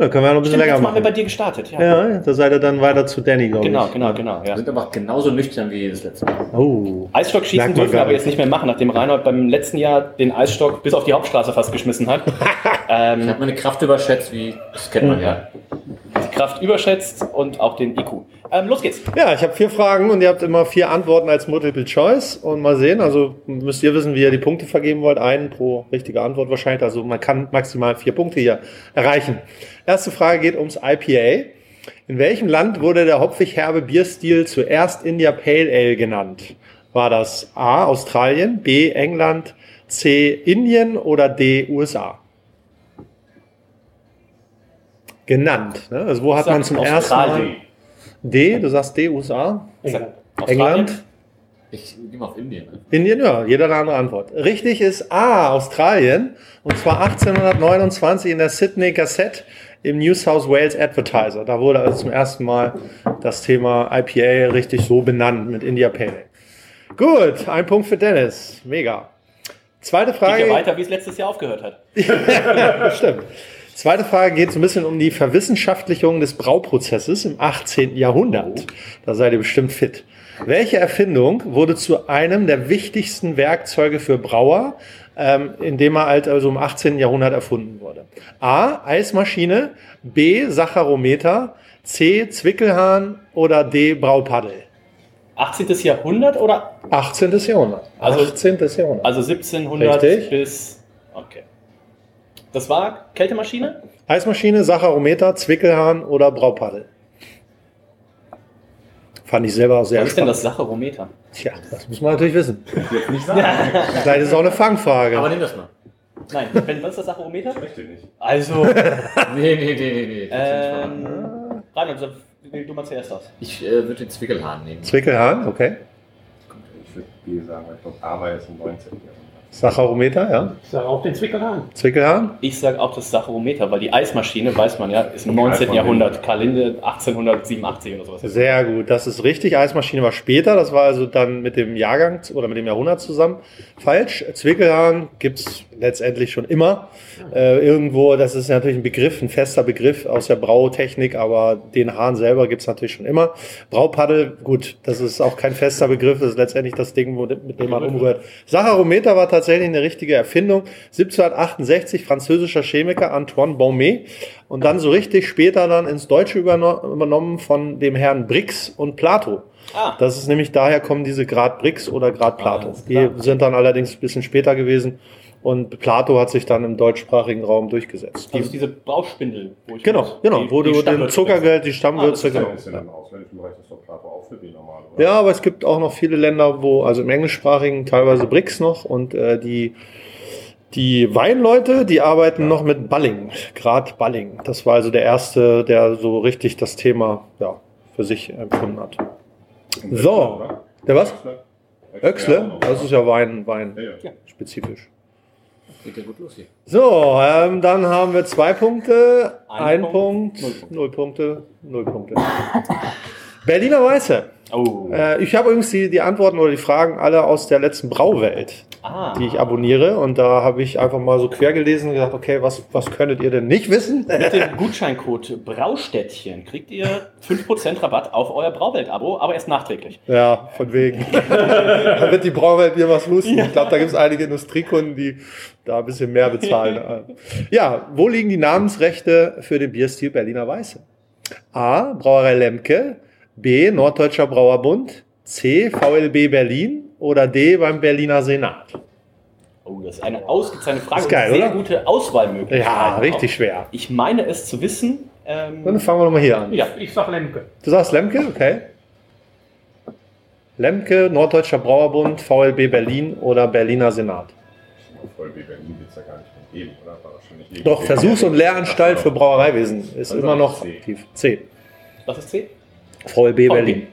Speaker 6: Ja, können wir ja noch ein bisschen
Speaker 1: Stimmt,
Speaker 6: länger
Speaker 1: jetzt haben wir bei
Speaker 6: machen.
Speaker 1: dir gestartet. Ja.
Speaker 6: Ja, da seid ihr dann weiter zu Danny, glaube
Speaker 1: Genau,
Speaker 6: ich.
Speaker 1: genau, genau. Ja.
Speaker 3: sind aber genauso nüchtern wie das letzte Mal.
Speaker 6: Oh.
Speaker 1: Eisstock schießen dürfen wir aber jetzt nicht mehr machen, nachdem Reinhold beim letzten Jahr den Eisstock bis auf die Hauptstraße fast geschmissen hat. ähm,
Speaker 3: Ich habe meine Kraft überschätzt, wie das kennt man ja.
Speaker 1: die Kraft überschätzt und auch den IQ. Ähm, los geht's.
Speaker 6: Ja, ich habe vier Fragen und ihr habt immer vier Antworten als Multiple Choice. Und mal sehen, also müsst ihr wissen, wie ihr die Punkte vergeben wollt. Einen pro richtige Antwort wahrscheinlich. Also man kann maximal vier Punkte hier erreichen. Erste Frage geht ums IPA. In welchem Land wurde der hopfig herbe Bierstil zuerst India Pale Ale genannt? War das A. Australien, B. England, C. Indien oder D. USA? Genannt. Ne? Also wo hat man zum ersten Mal... D, du sagst D, USA? England?
Speaker 3: Ich gehe mal auf Indien. Ne?
Speaker 6: Indien, ja, jeder eine andere Antwort. Richtig ist A, Australien. Und zwar 1829 in der Sydney Gazette im New South Wales Advertiser. Da wurde also zum ersten Mal das Thema IPA richtig so benannt mit India Pale Ale. Gut, ein Punkt für Dennis. Mega. Zweite Frage.
Speaker 1: Geht ja weiter, wie es letztes Jahr aufgehört hat.
Speaker 6: Stimmt. Zweite Frage geht so ein bisschen um die Verwissenschaftlichung des Brauprozesses im 18. Jahrhundert. Da seid ihr bestimmt fit. Welche Erfindung wurde zu einem der wichtigsten Werkzeuge für Brauer, ähm, indem er halt also im 18. Jahrhundert erfunden wurde? A. Eismaschine, B. Sacharometer, C. Zwickelhahn oder D. Braupaddel?
Speaker 1: 18. Jahrhundert oder
Speaker 6: 18. Jahrhundert.
Speaker 1: Also-
Speaker 6: 18. Jahrhundert.
Speaker 1: also 1700
Speaker 6: Richtig.
Speaker 1: bis. Okay. Das war Kältemaschine?
Speaker 6: Eismaschine, Sacharometer, Zwickelhahn oder Braupaddel? Fand ich selber auch sehr
Speaker 1: Was ist denn
Speaker 6: spannend.
Speaker 1: das Sacharometer?
Speaker 6: Tja, das muss man natürlich wissen.
Speaker 7: Jetzt nicht sagen.
Speaker 6: Vielleicht ist es auch eine Fangfrage.
Speaker 3: Aber nimm das mal.
Speaker 1: Nein, Ben, was ist das Sacharometer?
Speaker 7: Richtig nicht.
Speaker 1: Also.
Speaker 3: Nee, nee, nee, nee, nee.
Speaker 1: ähm. Reinhold, also, du mal zuerst aus.
Speaker 3: Ich äh, würde den Zwickelhahn nehmen.
Speaker 6: Zwickelhahn, okay.
Speaker 7: Ich würde B sagen, weil ich glaube, A war jetzt im 19. Jahrhundert.
Speaker 6: Sacharometer, ja.
Speaker 3: Ich sage auch den Zwickelhahn.
Speaker 6: Zwickelhahn.
Speaker 1: Ich sage auch das Sacharometer, weil die Eismaschine, weiß man ja, ist im
Speaker 7: Okay,
Speaker 1: 19.
Speaker 7: Eismann-
Speaker 1: Jahrhundert. Kalinde 1887 oder sowas.
Speaker 6: Sehr gut, das ist richtig. Eismaschine war später, das war also dann mit dem Jahrgang oder mit dem Jahrhundert zusammen. Falsch. Zwickelhahn gibt's letztendlich schon immer. Äh, irgendwo, das ist natürlich ein Begriff, ein fester Begriff aus der Brautechnik, aber den Hahn selber gibt's natürlich schon immer. Braupaddel, gut, das ist auch kein fester Begriff, das ist letztendlich das Ding, wo, mit dem man umrührt. Sacharometer war tatsächlich eine richtige Erfindung. 1768 französischer Chemiker Antoine Baumet und dann so richtig später dann ins Deutsche überno übernommen von dem Herrn Brix und Plato.
Speaker 1: Ah.
Speaker 6: Das ist nämlich daher kommen diese Grad Brix oder Grad Plato.
Speaker 1: Klar.
Speaker 6: Die sind dann allerdings ein bisschen später gewesen und Plato hat sich dann im deutschsprachigen Raum durchgesetzt.
Speaker 1: Das ist diese Brauchspindel. Wo ich
Speaker 6: Genau,
Speaker 1: muss-
Speaker 6: genau,
Speaker 1: die-
Speaker 6: wo
Speaker 1: die
Speaker 6: du den Zuckergeld, die
Speaker 1: Ah,
Speaker 6: Stammwürze,
Speaker 1: das
Speaker 6: genau.
Speaker 7: Ist ja im ausländischen Bereich das doch Plato auch für B normal, oder?
Speaker 6: Ja, aber es gibt auch noch viele Länder, wo, also im englischsprachigen teilweise Brix noch und äh, die, die Weinleute, die arbeiten noch mit Balling, Grad Balling. Das war also der erste, der so richtig das Thema ja, für sich empfunden hat. So, der was? Öxle? Das ist ja Wein, Wein spezifisch.
Speaker 3: Geht ja gut los hier.
Speaker 6: So, ähm, dann haben wir zwei Punkte,
Speaker 1: Ein
Speaker 6: ein,
Speaker 1: Punkt,
Speaker 6: Punkt, null Punkte, null Punkte. Berliner Weiße.
Speaker 1: Oh.
Speaker 6: Äh, ich habe übrigens die, die Antworten oder die Fragen alle aus der letzten Brauwelt,
Speaker 1: Ah.
Speaker 6: die ich abonniere. Und da habe ich einfach mal so quer gelesen und gesagt, okay, was, was könntet ihr denn nicht wissen?
Speaker 1: Mit dem Gutscheincode Braustädtchen kriegt ihr 5% Rabatt auf euer Brauwelt-Abo, aber erst nachträglich.
Speaker 6: Ja, von wegen. da wird die Brauwelt mir was lusten. Ich glaube, da gibt es einige Industriekunden, die da ein bisschen mehr bezahlen. ja, wo liegen die Namensrechte für den Bierstil Berliner Weiße? A. Brauerei Lemke. B. Norddeutscher Brauerbund. C. VLB Berlin. Oder D. beim Berliner Senat.
Speaker 1: Oh, das ist eine ausgezeichnete Frage.
Speaker 6: Ist geil,
Speaker 1: sehr
Speaker 6: oder?
Speaker 1: gute Auswahlmöglichkeit.
Speaker 6: Ja, richtig schwer.
Speaker 1: Ich meine es zu wissen. Ähm,
Speaker 6: Dann fangen wir doch mal hier an.
Speaker 1: ja,
Speaker 3: Ich sag Lemke.
Speaker 6: Du sagst Lemke, okay. Lemke, Norddeutscher Brauerbund, VLB Berlin oder Berliner Senat.
Speaker 7: Voll B Berlin wird es ja gar nicht mehr geben, oder? War wahrscheinlich
Speaker 6: Doch, Versuchs- und Lehranstalt für Brauereiwesen ist
Speaker 7: Also
Speaker 6: immer noch
Speaker 7: C.
Speaker 6: aktiv. C.
Speaker 1: was ist C?
Speaker 6: VLB Berlin.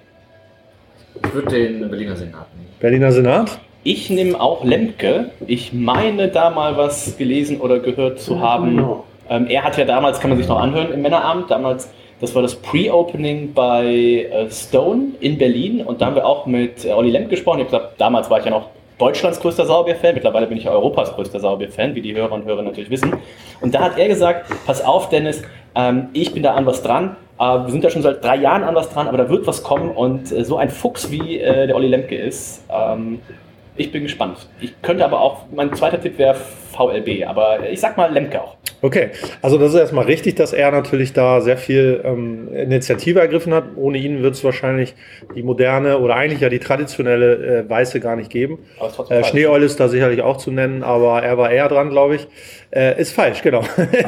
Speaker 3: Ich würde den Berliner Senat nehmen.
Speaker 6: Berliner Senat?
Speaker 1: Ich nehme auch Lemke. Ich meine da mal was gelesen oder gehört zu haben. Ähm, er hat ja damals, kann man sich noch anhören, im Männerabend, damals, das war das Pre-Opening bei äh, Stone in Berlin und da haben wir auch mit äh, Olli Lemke gesprochen. Ich habe gesagt, damals war ich ja noch Deutschlands größter Sauerbier-Fan, mittlerweile bin ich Europas größter Sauerbier-Fan, wie die Hörer und Hörer natürlich wissen. Und da hat er gesagt, pass auf Dennis, ähm, ich bin da an was dran, äh, wir sind da schon seit drei Jahren an was dran, aber da wird was kommen. Und äh, so ein Fuchs wie äh, der Olli Lemke ist, ähm, ich bin gespannt. Ich könnte aber auch, mein zweiter Tipp wäre VLB, aber ich sag mal Lemke auch.
Speaker 6: Okay, also das ist erstmal richtig, dass er natürlich da sehr viel ähm, Initiative ergriffen hat. Ohne ihn wird es wahrscheinlich die moderne oder eigentlich ja die traditionelle äh, Weiße gar nicht geben. Äh,
Speaker 1: falsch.
Speaker 6: Schneeeul ist da sicherlich auch zu nennen, aber er war eher dran, glaube ich. Äh, ist falsch, genau.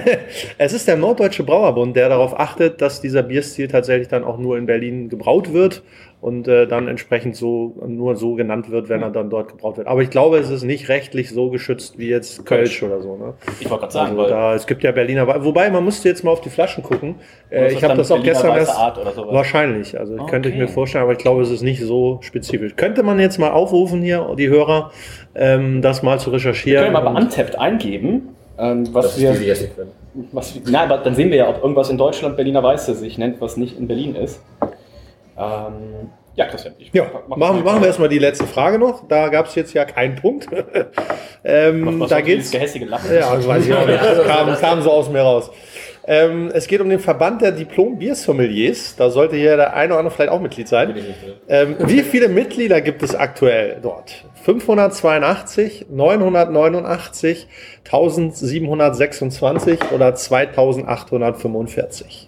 Speaker 6: es ist der Norddeutsche Brauerbund, der darauf achtet, dass dieser Bierstil tatsächlich dann auch nur in Berlin gebraut wird und äh, dann entsprechend so nur so genannt wird, wenn er dann dort gebraut wird. Aber ich glaube, es ist nicht rechtlich so geschützt wie jetzt Kölsch oder so. Ne?
Speaker 1: Ich wollte gerade sagen,
Speaker 6: Also
Speaker 1: weil
Speaker 6: da, es gibt ja Berliner, wobei man musste jetzt mal auf die Flaschen gucken. Äh, ich habe das auch
Speaker 1: Berliner
Speaker 6: gestern erst.
Speaker 1: Art oder sowas?
Speaker 6: Wahrscheinlich, also könnte ich mir
Speaker 1: Okay.
Speaker 6: vorstellen, aber ich glaube, es ist nicht so spezifisch. Könnte man jetzt mal aufrufen hier, die Hörer, ähm, das mal zu
Speaker 1: wir
Speaker 6: recherchieren?
Speaker 1: können mal bei Untapped eingeben, ähm, was
Speaker 3: Das
Speaker 1: wir...
Speaker 3: ist die, die.
Speaker 1: Was, wir- nein, aber dann sehen wir ja, ob irgendwas in Deutschland Berliner Weiße sich nennt, was nicht in Berlin ist. Ähm, Ja, Christian. Ich
Speaker 6: Ja, machen, machen wir erstmal die letzte Frage noch. Da gab es jetzt ja keinen Punkt. ähm,
Speaker 1: Was-
Speaker 6: da geht's.
Speaker 1: gehässige Lachen?
Speaker 6: Ja, das weiß ich auch nicht. Das kam, kam so aus mir raus. Ähm, es geht um den Verband der Diplom-Biersommeliers. Da sollte hier der eine oder andere vielleicht auch Mitglied sein. Ähm, wie viele Mitglieder gibt es aktuell dort? 582, 989, 1726 oder 2845?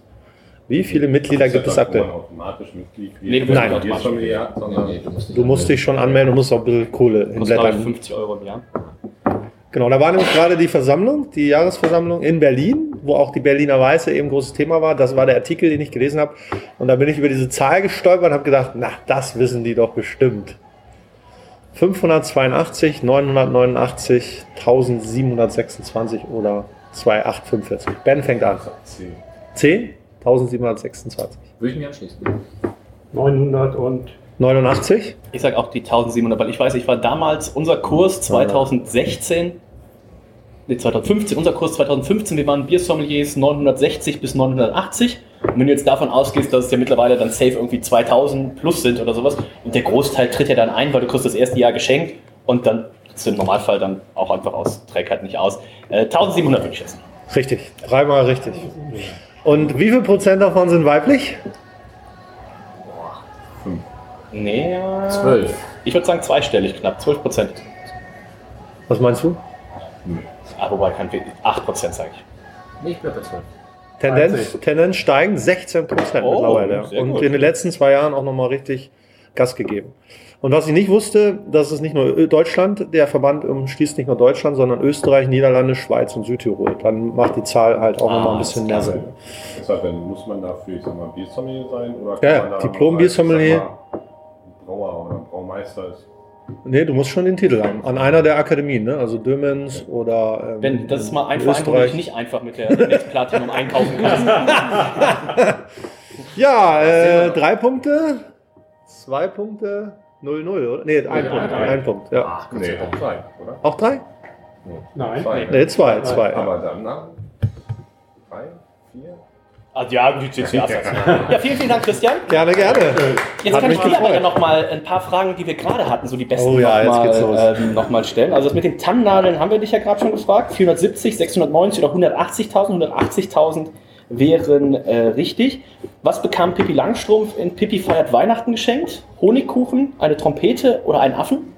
Speaker 6: Wie viele Mitglieder gibt es aktuell?
Speaker 7: automatisch Mitglied
Speaker 1: Nee, du
Speaker 6: Nein.
Speaker 1: automatisch
Speaker 7: sondern
Speaker 1: Nee, du musst
Speaker 6: Du musst dich schon anmelden und musst auch ein bisschen Kohle hinblättern.
Speaker 1: 50 Euro im Jahr.
Speaker 6: Genau, da war nämlich gerade die Versammlung, die Jahresversammlung in Berlin, wo auch die Berliner Weiße eben großes Thema war. Das war der Artikel, den ich gelesen habe. Und da bin ich über diese Zahl gestolpert und habe gedacht, na, das wissen die doch bestimmt. 582, 989, 1726 oder 2845. Ben fängt an.
Speaker 7: 10.
Speaker 6: 10? 1726.
Speaker 3: Würde ich mich anschließen.
Speaker 6: 900 und 89?
Speaker 1: Ich sage auch die 1700, weil ich weiß, ich war damals, unser Kurs 2016, nee, 2015, unser Kurs 2015, wir waren Biersommeliers 960 bis 980. Und wenn du jetzt davon ausgehst, dass es ja mittlerweile dann safe irgendwie 2000 plus sind oder sowas, und der Großteil tritt ja dann ein, weil du kriegst das erste Jahr geschenkt und dann du im Normalfall dann auch einfach aus, trägt halt nicht aus. Äh, 1700 würde ich schätzen.
Speaker 6: Richtig, dreimal richtig. Und wie viel Prozent davon sind weiblich?
Speaker 1: Nee, äh,
Speaker 3: Zwölf.
Speaker 1: Ich würde sagen zweistellig knapp, 12 Prozent.
Speaker 6: Was meinst du?
Speaker 1: Ah, wobei, kein 8 Prozent sage ich.
Speaker 3: Nee, ich bleib bei zwölf.
Speaker 6: Tendenz, Tendenz steigen 16 Prozent
Speaker 1: Oh,
Speaker 6: mittlerweile. Und
Speaker 1: gut.
Speaker 6: in den letzten zwei Jahren auch nochmal richtig Gas gegeben. Und was ich nicht wusste, dass es nicht nur Deutschland, der Verband umschließt nicht nur Deutschland, sondern Österreich, Niederlande, Schweiz und Südtirol. Dann macht die Zahl halt auch
Speaker 1: Ah,
Speaker 6: nochmal ein bisschen mehr Sinn.
Speaker 7: Deshalb dann muss man dafür, ich sag mal, Biersommelier sein? Oder
Speaker 6: Ja,
Speaker 7: kann man da
Speaker 6: Diplom-Biersommelier.
Speaker 7: Brauer oder Braumeister ist.
Speaker 6: Nee, du musst schon den Titel haben. An einer der Akademien, ne? Also Dömens oder. Ähm,
Speaker 1: Wenn, das ist mal ein
Speaker 6: in
Speaker 1: Verein, wo du nicht einfach mit der Netzplatinum einkaufen kannst.
Speaker 6: Ja, äh, drei Punkte, zwei Punkte, 0-0, oder? Nee, ein
Speaker 7: Nee,
Speaker 6: Punkt,
Speaker 7: ein.
Speaker 6: ein Punkt, ja.
Speaker 7: Ach, nee, auch drei, oder?
Speaker 6: Auch drei?
Speaker 7: Nein.
Speaker 6: Nee, zwei, zwei.
Speaker 7: Aber dann nach drei, vier.
Speaker 1: Ah, ja, gut, jetzt ja, ja, vielen, vielen Dank, Christian.
Speaker 6: Gerne, gerne.
Speaker 1: Jetzt
Speaker 6: Hat
Speaker 1: kann ich dir aber
Speaker 6: gefreut.
Speaker 1: ja noch mal ein paar Fragen, die wir gerade hatten, so die besten
Speaker 6: Oh ja, jetzt
Speaker 1: noch, ähm, noch mal stellen. Also das mit den Tannennadeln haben wir dich ja gerade schon gefragt. 470, 690 oder 180.000? 180.000 wären äh, richtig. Was bekam Pippi Langstrumpf in Pippi feiert Weihnachten geschenkt? Honigkuchen, eine Trompete oder einen Affen?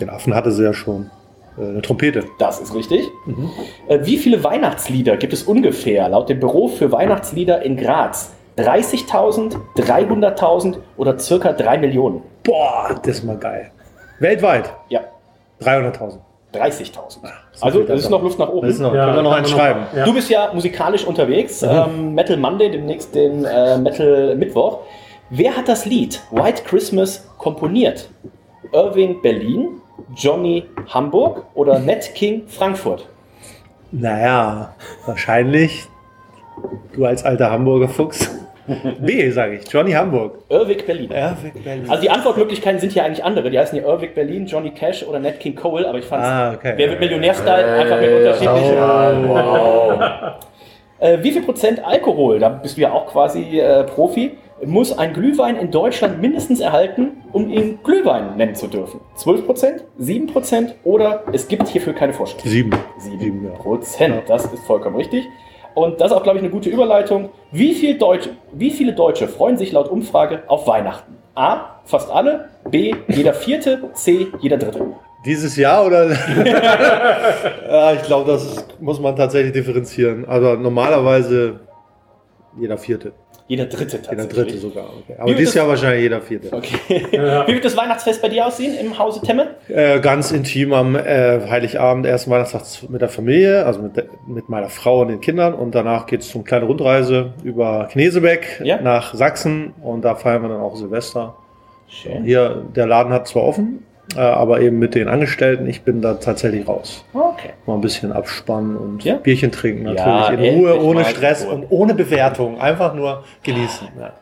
Speaker 6: Den Affen hatte sie ja schon. Äh, eine Trompete.
Speaker 1: Das ist richtig.
Speaker 6: Mhm.
Speaker 1: Äh, Wie viele Weihnachtslieder gibt es ungefähr laut dem Büro für Weihnachtslieder in Graz? 30.000, 300.000 oder circa 3 Millionen?
Speaker 6: Boah, das ist mal geil. Weltweit?
Speaker 1: Ja.
Speaker 6: 300.000.
Speaker 1: 30.000.
Speaker 6: so
Speaker 1: Also es ist noch. Luft nach oben.
Speaker 6: Noch- können wir noch einen schreiben.
Speaker 1: Du bist ja musikalisch unterwegs.
Speaker 6: Mhm.
Speaker 1: Ähm, Metal Monday, demnächst den äh, Metal Mittwoch. Wer hat das Lied White Christmas komponiert? Irving Berlin, Johnny Hamburg oder Nat King Frankfurt?
Speaker 6: Naja, wahrscheinlich du als alter Hamburger Fuchs. B, sage ich. Johnny Hamburg.
Speaker 1: Irving Berlin.
Speaker 6: Irving Berlin.
Speaker 1: Also die Antwortmöglichkeiten sind hier eigentlich andere. Die heißen hier Irving Berlin, Johnny Cash oder Nat King Cole, aber ich fand
Speaker 6: Ah, okay.
Speaker 1: Wer wird Millionär-Style einfach mit unterschiedlichen. Äh, wie viel Prozent Alkohol, da bist du ja auch quasi äh, Profi, muss ein Glühwein in Deutschland mindestens erhalten, um ihn Glühwein nennen zu dürfen? 12 Prozent, 7 Prozent oder es gibt hierfür keine Vorschrift?
Speaker 6: Sieben.
Speaker 1: 7 Prozent, das ist vollkommen richtig. Und das ist auch, glaube ich, eine gute Überleitung. Wie, viel Deutsche, wie viele Deutsche freuen sich laut Umfrage auf Weihnachten? A, fast alle, B, jeder Vierte, C, jeder Dritte.
Speaker 6: Dieses Jahr oder? ja, ich glaube, das muss man tatsächlich differenzieren. Also normalerweise jeder Vierte.
Speaker 1: Jeder Dritte
Speaker 6: Jeder
Speaker 1: tatsächlich.
Speaker 6: Dritte sogar. Okay. Aber dieses Jahr wahrscheinlich jeder Vierte.
Speaker 1: Okay. Wie wird das Weihnachtsfest bei dir aussehen im Hause Temme?
Speaker 6: Äh, ganz intim am äh, Heiligabend, ersten Weihnachtstag mit der Familie, also mit, mit meiner Frau und den Kindern. Und danach geht es zum kleine Rundreise über Knesebeck nach Sachsen. Und da feiern wir dann auch Silvester.
Speaker 1: Schön.
Speaker 6: Hier, der Laden hat zwar offen, äh, aber eben mit den Angestellten. Ich bin da tatsächlich raus.
Speaker 1: Okay.
Speaker 6: Mal ein bisschen abspannen und Bierchen trinken, natürlich.
Speaker 1: Ja,
Speaker 6: in Ruhe, ohne Stress
Speaker 1: Ruhe.
Speaker 6: und ohne Bewertung. Einfach nur genießen. Ja.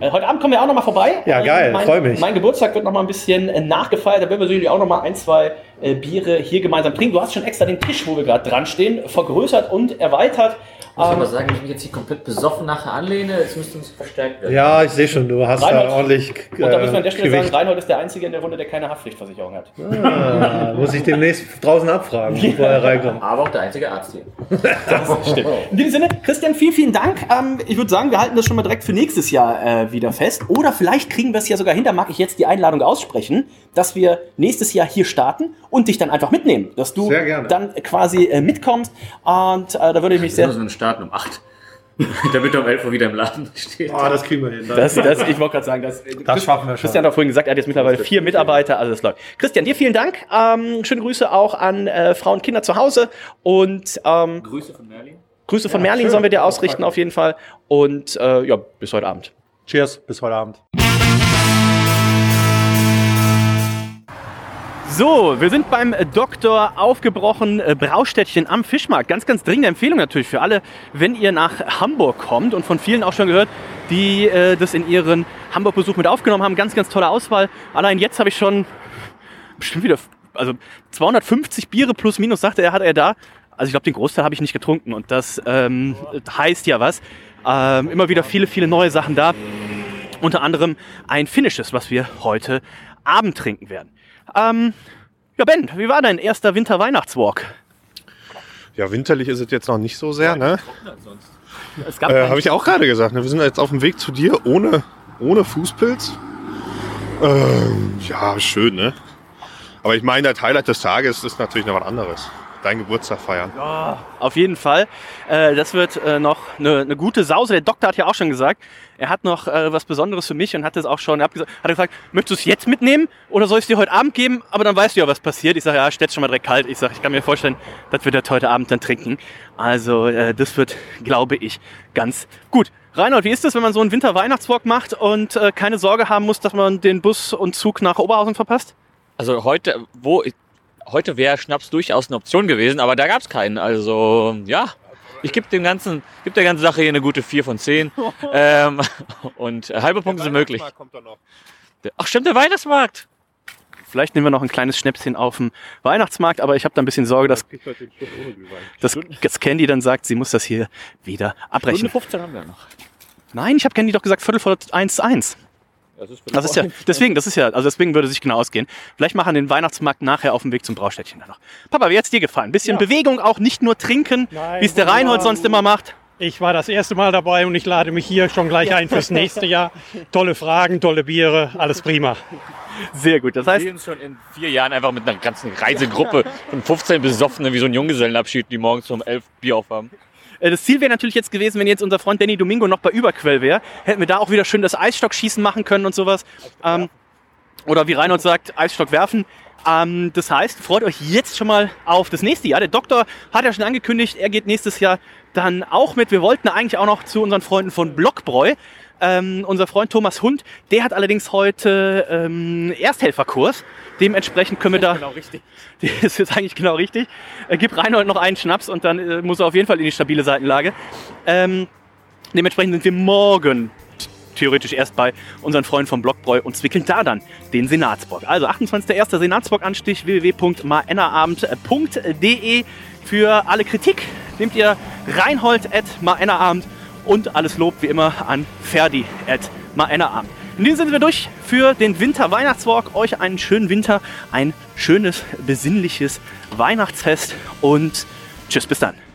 Speaker 1: Äh, Heute Abend kommen wir auch noch mal vorbei.
Speaker 6: Ja,
Speaker 1: Ähm,
Speaker 6: geil,
Speaker 1: mein,
Speaker 6: freu mich.
Speaker 1: Mein Geburtstag wird noch mal ein bisschen äh, nachgefeiert. Da werden wir sicherlich auch noch mal ein, zwei
Speaker 8: äh, Biere hier gemeinsam trinken. Du hast schon extra den Tisch, wo wir gerade dran stehen, vergrößert und erweitert.
Speaker 4: Ich muss
Speaker 8: Ähm,
Speaker 4: aber sagen, wenn ich mich jetzt hier komplett besoffen nachher anlehne, es müsste uns verstärkt werden.
Speaker 6: Ja, ich sehe schon, du hast
Speaker 8: Reinhold.
Speaker 6: da ordentlich.
Speaker 8: und da müssen wir an der Stelle
Speaker 6: Gewicht.
Speaker 8: sagen, Reinhold ist der Einzige in der Runde, der keine Haftpflichtversicherung hat.
Speaker 6: Ah, muss ich demnächst draußen abfragen, bevor er reinkommt.
Speaker 4: Aber auch der einzige Arzt hier.
Speaker 8: Das stimmt. In diesem Sinne, Christian, vielen, vielen Dank. Ähm, ich würde sagen, wir halten das schon mal direkt für nächstes Jahr äh, wieder fest. Oder vielleicht kriegen wir es ja sogar hin, da mag ich jetzt die Einladung aussprechen, dass wir nächstes Jahr hier starten und dich dann einfach mitnehmen. Dass du
Speaker 6: Sehr
Speaker 8: dann quasi äh, mitkommst. Und äh, da würde ich mich
Speaker 4: Wir
Speaker 8: sehr.
Speaker 4: Starten um 8. Damit er um 11 Uhr wieder im Laden steht.
Speaker 6: Ah, das kriegen wir hin.
Speaker 8: Das, das, ich wollte gerade sagen, das,
Speaker 6: Das schaffen wir schon.
Speaker 8: Christian hat vorhin gesagt, er hat jetzt mittlerweile vier Mitarbeiter, also das läuft. Christian, dir vielen Dank. Ähm, schöne Grüße auch an äh, Frauen und Kinder zu Hause und ähm,
Speaker 4: Grüße von Merlin.
Speaker 8: Grüße von
Speaker 6: Ja,
Speaker 8: Merlin
Speaker 6: schön.
Speaker 8: sollen wir dir ausrichten auf jeden Fall. Und äh, ja, bis heute Abend.
Speaker 6: Cheers, bis heute Abend.
Speaker 1: So, wir sind beim Doktor aufgebrochen äh, Braustädtchen am Fischmarkt. Ganz, ganz dringende Empfehlung natürlich für alle, wenn ihr nach Hamburg kommt und von vielen auch schon gehört, die äh, das in ihren Hamburg-Besuch mit aufgenommen haben. Ganz, ganz tolle Auswahl. Allein jetzt habe ich schon bestimmt wieder, also 250 Biere plus minus, sagte er, hat er da. Also ich glaube, den Großteil habe ich nicht getrunken und das ähm, heißt ja was. Ähm, immer wieder viele, viele neue Sachen da. Unter anderem ein finnisches, was wir heute Abend trinken werden. Ähm, ja, Ben, wie war dein erster Winter-Weihnachtswalk?
Speaker 2: Ja, winterlich ist es jetzt noch nicht so sehr, ne?
Speaker 1: Es gab
Speaker 2: Äh, Habe ich auch gerade gesagt. Ne? Wir sind jetzt auf dem Weg zu dir ohne, ohne Fußpilz. Ähm, ja, schön, ne? Aber ich meine, das Highlight des Tages ist natürlich noch was anderes. Dein Geburtstag feiern.
Speaker 1: Ja, auf jeden Fall. Äh, das wird äh, noch eine, eine gute Sause. Der Doktor hat ja auch schon gesagt, er hat noch äh, was Besonderes für mich und hat das auch schon, er hat, gesagt, hat er gesagt, möchtest du es jetzt mitnehmen oder soll ich es dir heute Abend geben? Aber dann weißt du ja, was passiert. Ich sage, ja, stell's schon mal direkt kalt. Ich sage, ich kann mir vorstellen, dass wir das heute Abend dann trinken. Also äh, das wird, glaube ich, ganz gut. Reinhold, wie ist das, wenn man so einen Winter-Weihnachtswalk macht und äh, keine Sorge haben muss, dass man den Bus und Zug nach Oberhausen verpasst?
Speaker 3: Also heute, wo heute wäre Schnaps durchaus eine Option gewesen, aber da gab es keinen. Also ja, ich gebe dem ganzen, gebe der ganzen Sache hier eine gute 4 von 10. ähm, und äh, halbe Punkte sind möglich. Der- Ach stimmt, der Weihnachtsmarkt.
Speaker 1: Vielleicht nehmen wir noch ein kleines Schnäpschen auf dem Weihnachtsmarkt, aber ich habe da ein bisschen Sorge, dass, dass, dass Candy dann sagt, sie muss das hier wieder abbrechen.
Speaker 3: Stunde 15 haben wir noch.
Speaker 1: Nein, ich habe Candy doch gesagt, Viertel vor eins eins.
Speaker 3: Das ist,
Speaker 1: Das ist ja, deswegen, das ist ja, also deswegen würde sich genau ausgehen. Vielleicht machen wir den Weihnachtsmarkt nachher auf dem Weg zum Braustädtchen dann noch. Papa, wie hat's dir gefallen? Bisschen Bewegung auch, nicht nur trinken, wie es der Reinhold sonst immer macht.
Speaker 9: Ich war das erste Mal dabei und ich lade mich hier schon gleich ein fürs nächste Jahr. Tolle Fragen, tolle Biere, alles prima.
Speaker 1: Sehr gut, das
Speaker 3: Wir
Speaker 1: heißt,
Speaker 3: sehen uns schon in vier Jahren einfach mit einer ganzen Reisegruppe von 15 Besoffenen wie so ein Junggesellenabschied, die morgens um 11 Bier aufhaben.
Speaker 1: Äh, Das Ziel wäre natürlich jetzt gewesen, wenn jetzt unser Freund Danny Domingo noch bei Überquell wäre, hätten wir da auch wieder schön das Eisstockschießen machen können und sowas. Ähm, oder wie Reinhold sagt, Eisstock werfen. Ähm, das heißt, freut euch jetzt schon mal auf das nächste Jahr. Der Doktor hat ja schon angekündigt, er geht nächstes Jahr dann auch mit. Wir wollten eigentlich auch noch zu unseren Freunden von Blockbräu. Ähm, unser Freund Thomas Hund, der hat allerdings heute ähm, Ersthelferkurs. Dementsprechend können wir da.
Speaker 3: Genau richtig.
Speaker 1: Das ist eigentlich genau richtig. Äh, gib Reinhold noch einen Schnaps und dann äh, muss er auf jeden Fall in die stabile Seitenlage. Ähm, dementsprechend sind wir morgen theoretisch erst bei unseren Freunden vom Blockbräu und zwickeln da dann den Senatsbock. Also 28.01. Senatsbock-Anstich www.maennerabend.de für alle Kritik nehmt ihr Reinhold at maennerabend und alles Lob wie immer an Ferdi at maennerabend. In diesem sind wir durch für den Winter-Weihnachtswalk. Euch einen schönen Winter, ein schönes, besinnliches Weihnachtsfest und tschüss, bis dann.